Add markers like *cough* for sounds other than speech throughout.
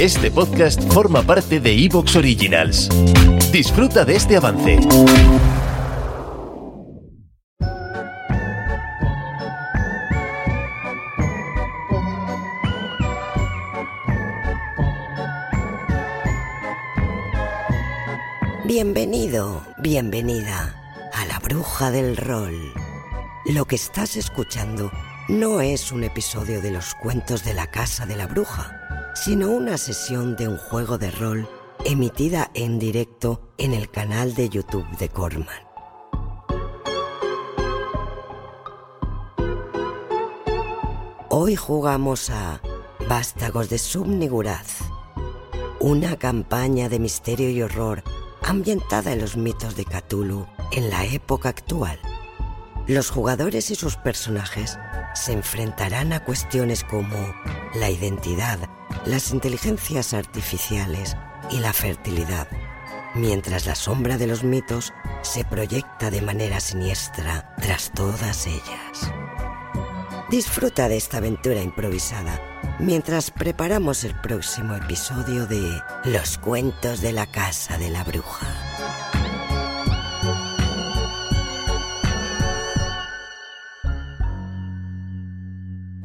Este podcast forma parte de Evox Originals. Disfruta de este avance. Bienvenido, bienvenida a la bruja del rol. Lo que estás escuchando no es un episodio de los cuentos de la casa de la bruja, sino una sesión de un juego de rol emitida en directo en el canal de YouTube de Corman. Hoy jugamos a Vástagos de Subniguraz, una campaña de misterio y horror ambientada en los mitos de Cthulhu en la época actual. Los jugadores y sus personajes se enfrentarán a cuestiones como la identidad, las inteligencias artificiales y la fertilidad, mientras la sombra de los mitos se proyecta de manera siniestra tras todas ellas. Disfruta de esta aventura improvisada mientras preparamos el próximo episodio de Los cuentos de la casa de la bruja.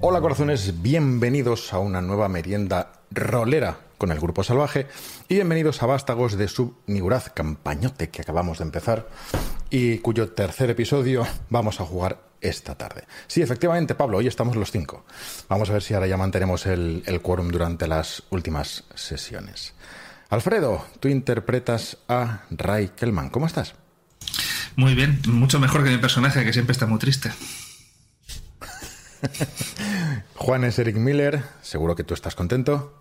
Hola corazones, bienvenidos a una nueva merienda rolera con el Grupo Salvaje y bienvenidos a Vástagos de Subniguraz, campañote que acabamos de empezar y cuyo tercer episodio vamos a jugar esta tarde. Sí, efectivamente, Pablo, hoy estamos los cinco. Vamos a ver si ahora ya mantenemos el, el quórum durante las últimas sesiones. Alfredo, tú interpretas a Ray Kellman. ¿Cómo estás? Muy bien, mucho mejor que mi personaje, que siempre está muy triste. *laughs* Juan es Eric Miller, seguro que tú estás contento.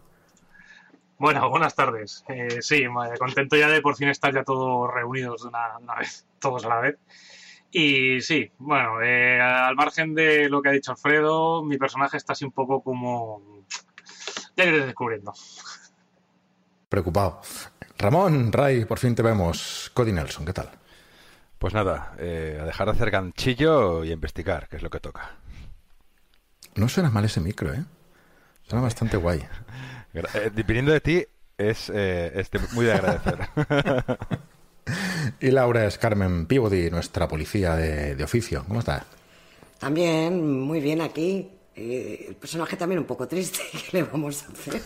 Bueno, buenas tardes. Eh, sí, contento ya de por fin estar ya todos reunidos de una, una vez, *laughs* todos a la vez. Y sí, bueno, eh, al margen de lo que ha dicho Alfredo, mi personaje está así un poco como... Ya iré descubriendo. Preocupado. Ramón, Ray, por fin te vemos. Cody Nelson, ¿qué tal? Pues nada, eh, a dejar de hacer ganchillo y a investigar, que es lo que toca. No suena mal ese micro, ¿eh? Suena bastante guay. *laughs* Eh, viniendo de ti es, eh, es muy de agradecer. *laughs* Y Laura es Carmen Peabody, nuestra policía de, de oficio. ¿Cómo estás? También, muy bien aquí. Eh, el personaje también un poco triste, *laughs* ¿qué le vamos a hacer?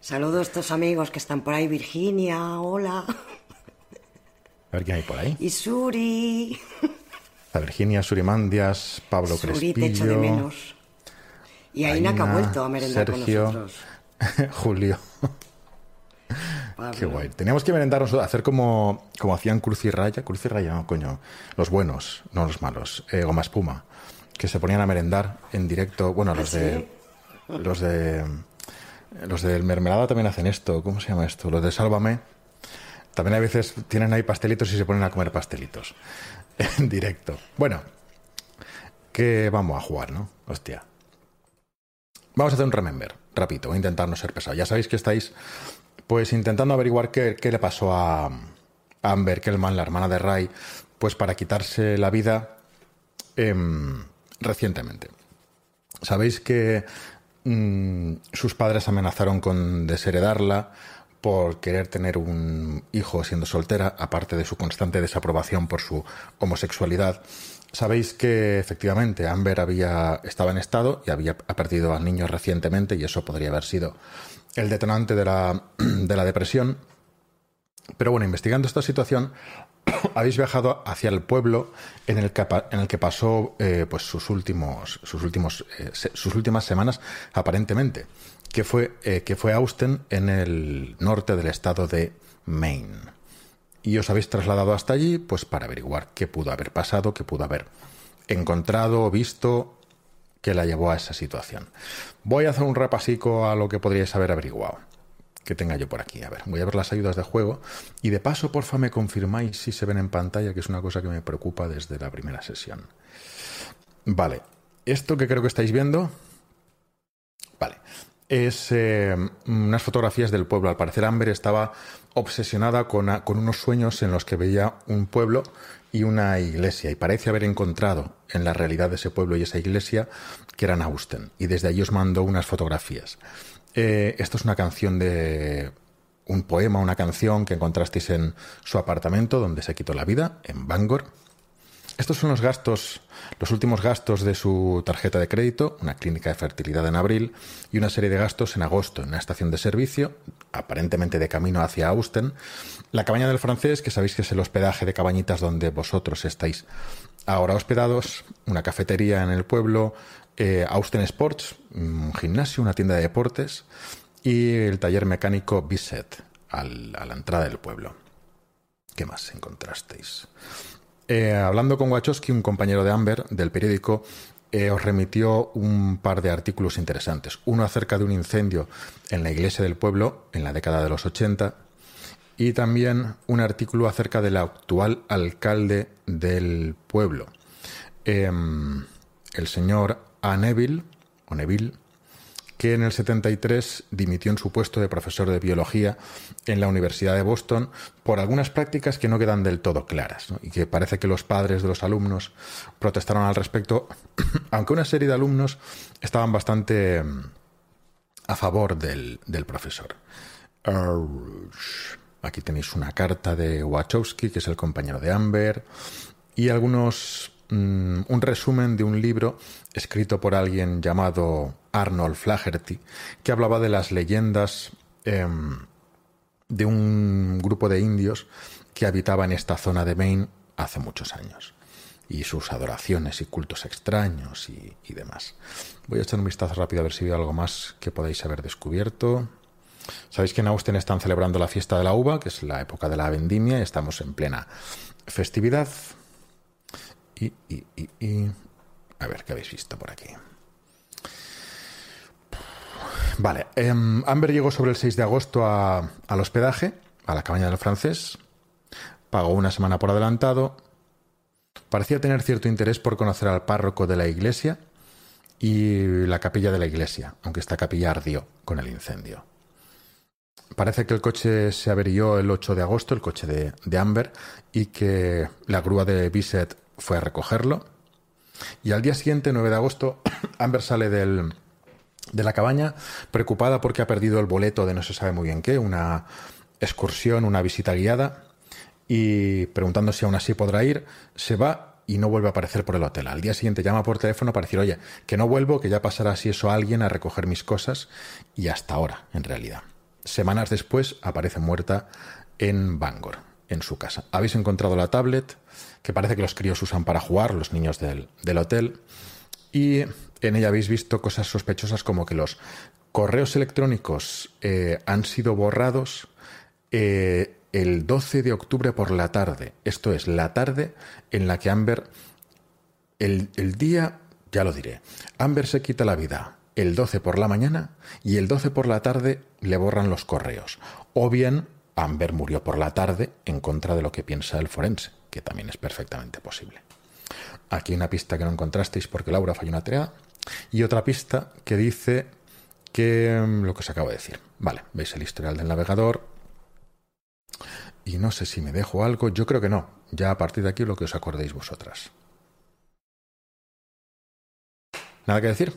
Saludo a estos amigos que están por ahí, Virginia, hola, A ver quién hay por ahí. y Suri. La Virginia Surimandias, Pablo Suri, de Crespillo, menos. Y Aina, que ha vuelto a merendar Sergio. con nosotros. *laughs* Julio. Pablo. Qué guay. Teníamos que merendarnos, hacer como, como hacían Cruz y Raya. Cruz y Raya, no, coño. Los buenos, no los malos. Eh, Goma Espuma. Que se ponían a merendar en directo. Bueno, los ¿Ah, de. Los de. Los del Mermelada también hacen esto. ¿Cómo se llama esto? Los de Sálvame. También a veces tienen ahí pastelitos y se ponen a comer pastelitos. *laughs* En directo. Bueno. Que vamos a jugar, ¿no? Hostia. Vamos a hacer un remember, rapidito, voy a intentar no ser pesado. Ya sabéis que estáis, pues, intentando averiguar qué, le pasó a, a Amber Kellman, la hermana de Ray, pues para quitarse la vida em, recientemente. Sabéis que mm, sus padres amenazaron con desheredarla por querer tener un hijo siendo soltera, aparte de su constante desaprobación por su homosexualidad. Sabéis que efectivamente Amber había, estaba en estado y había ha perdido al niño recientemente y eso podría haber sido el detonante de la, *clears throat* de la depresión. Pero bueno, investigando esta situación, *clears throat* habéis viajado hacia el pueblo en el que, en el que pasó eh, pues sus últimos, sus últimos, eh, sus últimas semanas, aparentemente, que fue, eh, que fue Austin en el norte del estado de Maine. Y os habéis trasladado hasta allí, pues para averiguar qué pudo haber pasado, qué pudo haber encontrado o visto que la llevó a esa situación. Voy a hacer un repasico a lo que podríais haber averiguado que tenga yo por aquí. A ver, voy a ver las ayudas de juego. Y de paso, porfa, me confirmáis si se ven en pantalla, que es una cosa que me preocupa desde la primera sesión. Vale, esto que creo que estáis viendo. Es eh, unas fotografías del pueblo. Al parecer Amber estaba obsesionada con, a- con unos sueños en los que veía un pueblo y una iglesia y parece haber encontrado en la realidad de ese pueblo y esa iglesia que eran Austen y desde allí os mandó unas fotografías. Eh, esto es una canción de un poema, una canción que encontrasteis en su apartamento donde se quitó la vida, en Bangor. Estos son los gastos, los últimos gastos de su tarjeta de crédito, una clínica de fertilidad en abril y una serie de gastos en agosto en una estación de servicio, aparentemente de camino hacia Austen. La cabaña del francés, que sabéis que es el hospedaje de cabañitas donde vosotros estáis ahora hospedados, una cafetería en el pueblo, eh, Austen Sports, un gimnasio, una tienda de deportes y el taller mecánico Bisset a la entrada del pueblo. ¿Qué más encontrasteis? Eh, hablando con Wachowski, un compañero de Amber del periódico, eh, os remitió un par de artículos interesantes. Uno acerca de un incendio en la iglesia del pueblo en la década de los 80 y también un artículo acerca del actual alcalde del pueblo, Em, el señor A. O Neville, que en el 73 dimitió en su puesto de profesor de biología en la Universidad de Boston por algunas prácticas que no quedan del todo claras y que parece que los padres de los alumnos protestaron al respecto, *coughs* aunque una serie de alumnos estaban bastante mm, a favor del, del profesor. Aquí tenéis una carta de Wachowski, que es el compañero de Amber, y algunos mm, un resumen de un libro escrito por alguien llamado Arnold Flaherty, que hablaba de las leyendas em, de un grupo de indios que habitaba en esta zona de Maine hace muchos años y sus adoraciones y cultos extraños y, y demás. Voy a echar un vistazo rápido a ver si veo algo más que podáis haber descubierto. Sabéis que en Austin están celebrando la fiesta de la uva, que es la época de la vendimia, y estamos en plena festividad. Y, y, y, y... A ver, ¿qué habéis visto por aquí? Vale, em, Amber llegó sobre el 6 de agosto a- al hospedaje, a la cabaña del francés, pagó una semana por adelantado, parecía tener cierto interés por conocer al párroco de la iglesia y la capilla de la iglesia, aunque esta capilla ardió con el incendio. Parece que el coche se averió el 8 de agosto, el coche de, de Amber, y que la grúa de Bisset fue a recogerlo. Y al día siguiente, 9 de agosto, *clears throat* Amber sale del, de la cabaña preocupada porque ha perdido el boleto de no se sabe muy bien qué, una excursión, una visita guiada, y preguntando si aún así podrá ir, se va y no vuelve a aparecer por el hotel. Al día siguiente llama por teléfono para decir, oye, que no vuelvo, que ya pasará así eso alguien a recoger mis cosas, y hasta ahora, en realidad. Semanas después aparece muerta en Bangor, en su casa. Habéis encontrado la tablet, que parece que los críos usan para jugar, los niños del, del hotel, y en ella habéis visto cosas sospechosas como que los correos electrónicos eh, han sido borrados eh, el 12 de octubre por la tarde. Esto es, la tarde en la que Amber, el, el día, ya lo diré, Amber se quita la vida el 12 por la mañana y el 12 por la tarde le borran los correos. O bien Amber murió por la tarde en contra de lo que piensa el forense, que también es perfectamente posible. Aquí una pista que no encontrasteis porque Laura falló una tarea. Y otra pista que dice que mm, lo que os acabo de decir. Vale, veis el historial del navegador. Y no sé si me dejo algo. Yo creo que no. Ya a partir de aquí lo que os acordéis vosotras. ¿Nada que decir?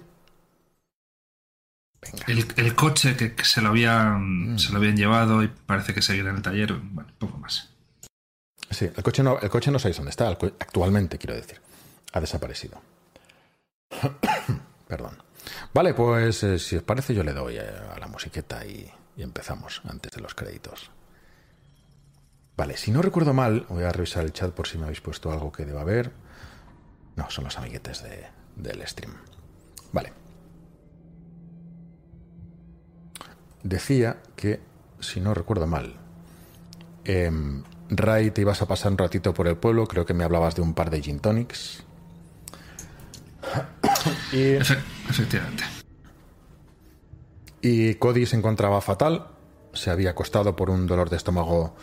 Venga. El, el coche que, que se, lo habían, se lo habían llevado y parece que seguirá en el taller. Bueno, poco más. Sí, el coche no, el coche no sabéis dónde está. actualmente, quiero decir. Ha desaparecido. *coughs* Perdón. Vale, pues eh, si os parece yo le doy eh, a la musiqueta y, y empezamos antes de los créditos. Vale, si no recuerdo mal, voy a revisar el chat por si me habéis puesto algo que deba haber. No, son los amiguetes de- del stream. Vale. Decía que, si no recuerdo mal, em, Ray, te ibas a pasar un ratito por el pueblo, creo que me hablabas de un par de gin tonics. *coughs* y, Efe- efectivamente. y Cody se encontraba fatal, se había acostado por un dolor de estómago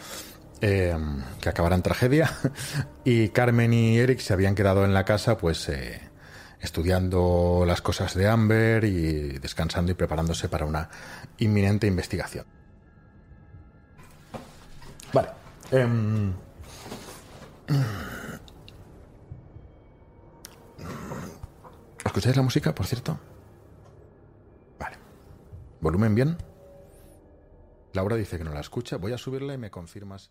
eh, que acabará en tragedia, *laughs* y Carmen y Eric se habían quedado en la casa, pues eh, estudiando las cosas de Amber y descansando y preparándose para una inminente investigación. Vale. em, *clears throat* ¿Escucháis la música, por cierto? Vale. ¿Volumen bien? Laura dice que no la escucha. Voy a subirla y me confirmas.